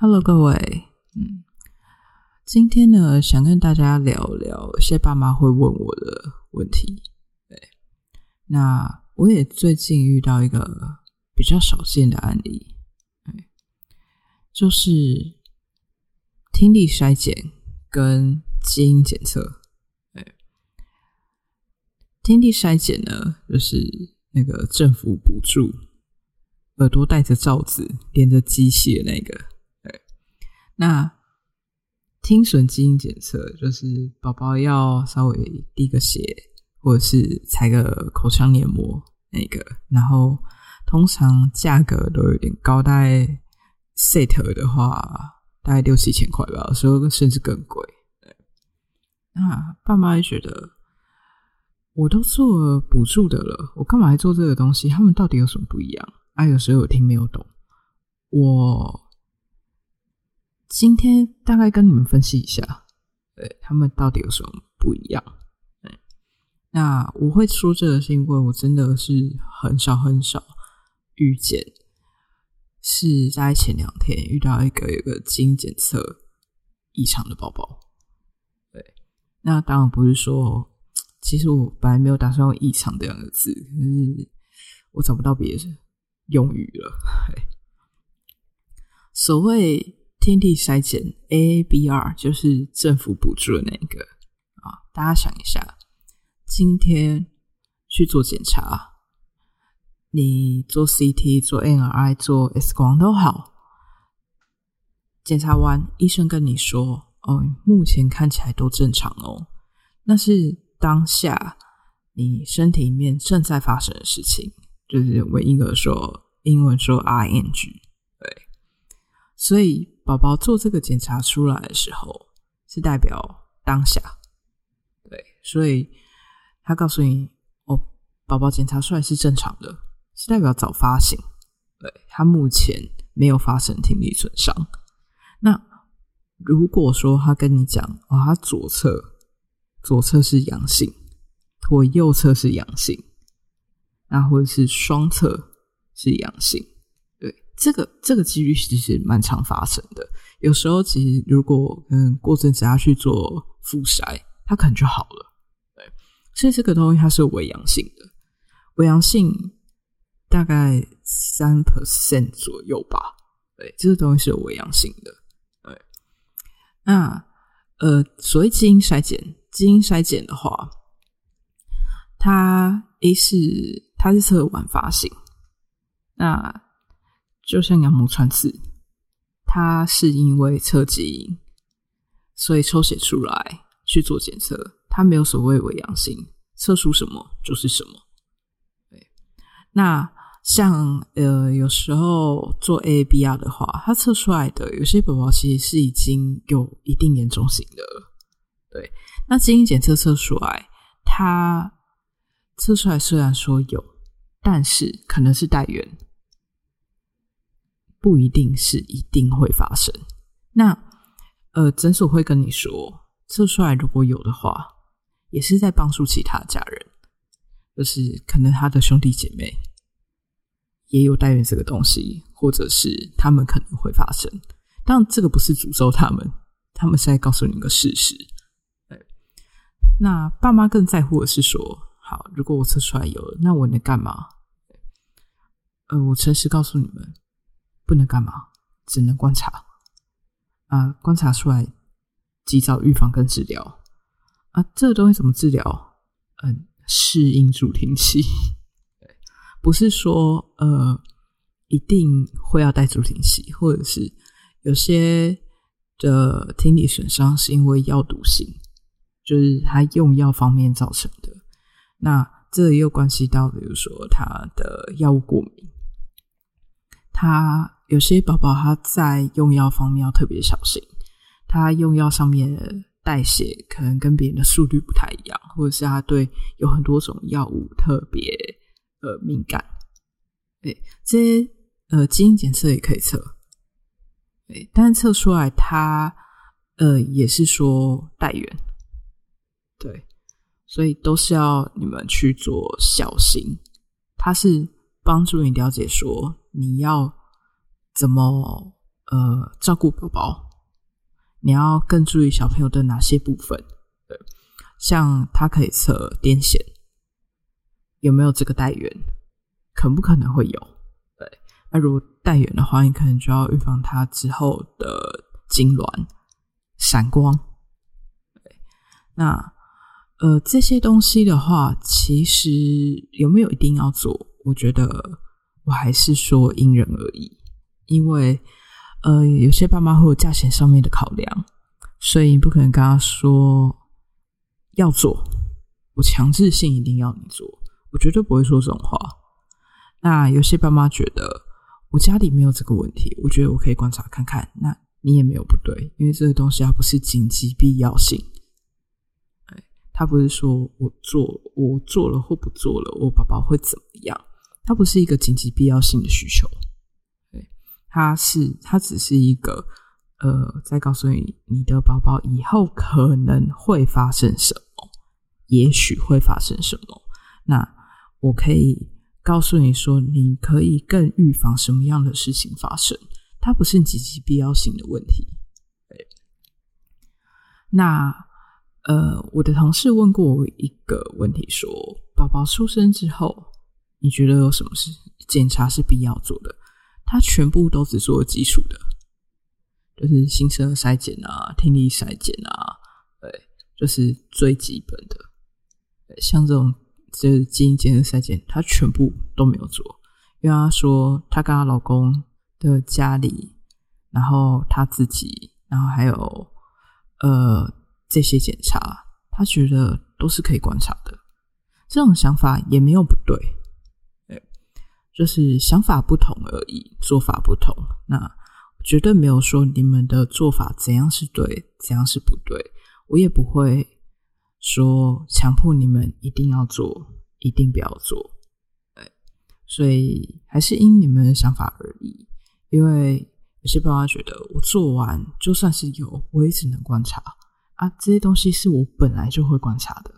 Hello，各位，嗯，今天呢，想跟大家聊聊一些爸妈会问我的问题。对，那我也最近遇到一个比较少见的案例，对，就是听力筛检跟基因检测。对，听力筛检呢，就是那个政府补助耳朵戴着罩子连着机器的那个。那听损基因检测就是宝宝要稍微滴个血，或者是采个口腔黏膜那个，然后通常价格都有点高，大概 set 的话大概六七千块吧，有时候甚至更贵。那爸妈也觉得，我都做补助的了，我干嘛还做这个东西？他们到底有什么不一样？啊，有时候我听没有懂，我。今天大概跟你们分析一下，对他们到底有什么不一样？那我会说这个是因为我真的是很少很少遇见，是在前两天遇到一个有个基因检测异常的宝宝。对，那当然不是说，其实我本来没有打算用异常这两个字，可是我找不到别的用语了。所谓。天地筛检 AABR 就是政府补助的那个啊，大家想一下，今天去做检查，你做 CT、做 MRI、做 X 光都好，检查完医生跟你说：“哦，目前看起来都正常哦。”那是当下你身体里面正在发生的事情，就是我英文说英文说 ING，对，所以。宝宝做这个检查出来的时候，是代表当下，对，所以他告诉你，哦，宝宝检查出来是正常的，是代表早发现，对他目前没有发生听力损伤。那如果说他跟你讲，哦，他左侧左侧是阳性，或右侧是阳性，那或者是双侧是阳性。这个这个几率其实蛮常发生的。有时候其实如果嗯过阵子他去做复筛，他可能就好了。对，所以这个东西它是伪阳性的，伪阳性大概三 percent 左右吧。对，这个东西是有伪阳性的。对，那呃，所谓基因筛检，基因筛检的话，它 A 是它是测晚发性，那。就像羊膜穿刺，它是因为测基因，所以抽血出来去做检测，它没有所谓伪阳性，测出什么就是什么。对，那像呃有时候做 A B R 的话，它测出来的有些宝宝其实是已经有一定严重性的。对，那基因检测测出来，它测出来虽然说有，但是可能是带源。不一定是一定会发生。那呃，诊所会跟你说，测出来如果有的话，也是在帮助其他家人，就是可能他的兄弟姐妹也有代孕这个东西，或者是他们可能会发生。当然，这个不是诅咒他们，他们是在告诉你一个事实。那爸妈更在乎的是说，好，如果我测出来有了，那我能干嘛？呃，我诚实告诉你们。不能干嘛，只能观察啊！观察出来，及早预防跟治疗啊！这个东西怎么治疗？嗯，适应助听器，不是说呃一定会要戴助听器，或者是有些的听力损伤是因为药毒性，就是他用药方面造成的。那这又关系到，比如说他的药物过敏，他。有些宝宝他在用药方面要特别小心，他用药上面的代谢可能跟别人的速率不太一样，或者是他对有很多种药物特别呃敏感。对，这些呃基因检测也可以测，对，但是测出来他呃也是说带源，对，所以都是要你们去做小心。它是帮助你了解说你要。怎么呃照顾宝宝，你要更注意小朋友的哪些部分？对，像他可以测癫痫，有没有这个带源？可不可能会有？对，那如果带源的话，你可能就要预防他之后的痉挛、闪光。对，那呃这些东西的话，其实有没有一定要做？我觉得我还是说因人而异，因为呃有些爸妈会有价钱上面的考量，所以你不可能跟他说要做，我强制性一定要你做，我绝对不会说这种话。那有些爸妈觉得我家里没有这个问题，我觉得我可以观察看看。那你也没有不对，因为这个东西它不是紧急必要性。哎，他不是说我做我做了或不做了，我宝宝会怎么样？它不是一个紧急必要性的需求。对，它是它只是一个呃，在告诉你你的宝宝以后可能会发生什么，也许会发生什么。那我可以。告诉你说，你可以更预防什么样的事情发生？它不是极其必要性的问题。那呃，我的同事问过我一个问题，说宝宝出生之后，你觉得有什么是检查是必要做的？他全部都只做基础的，就是新生儿筛检啊、听力筛检啊，对，就是最基本的，像这种。就是基因检测筛检，她全部都没有做，因为她说她跟她老公的家里，然后她自己，然后还有呃这些检查，她觉得都是可以观察的。这种想法也没有不，对，就是想法不同而已，做法不同。那绝对没有说你们的做法怎样是对，怎样是不对，我也不会。说强迫你们一定要做，一定不要做，对，所以还是因你们的想法而异。因为有些爸妈觉得，我做完就算是有，我也只能观察啊，这些东西是我本来就会观察的。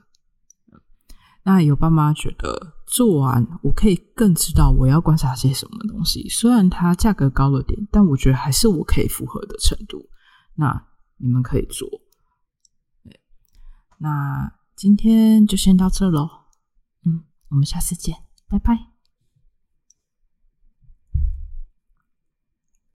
那有爸妈觉得，做完我可以更知道我要观察些什么东西，虽然它价格高了点，但我觉得还是我可以符合的程度。那你们可以做。那今天就先到这喽，嗯，我们下次见，拜拜。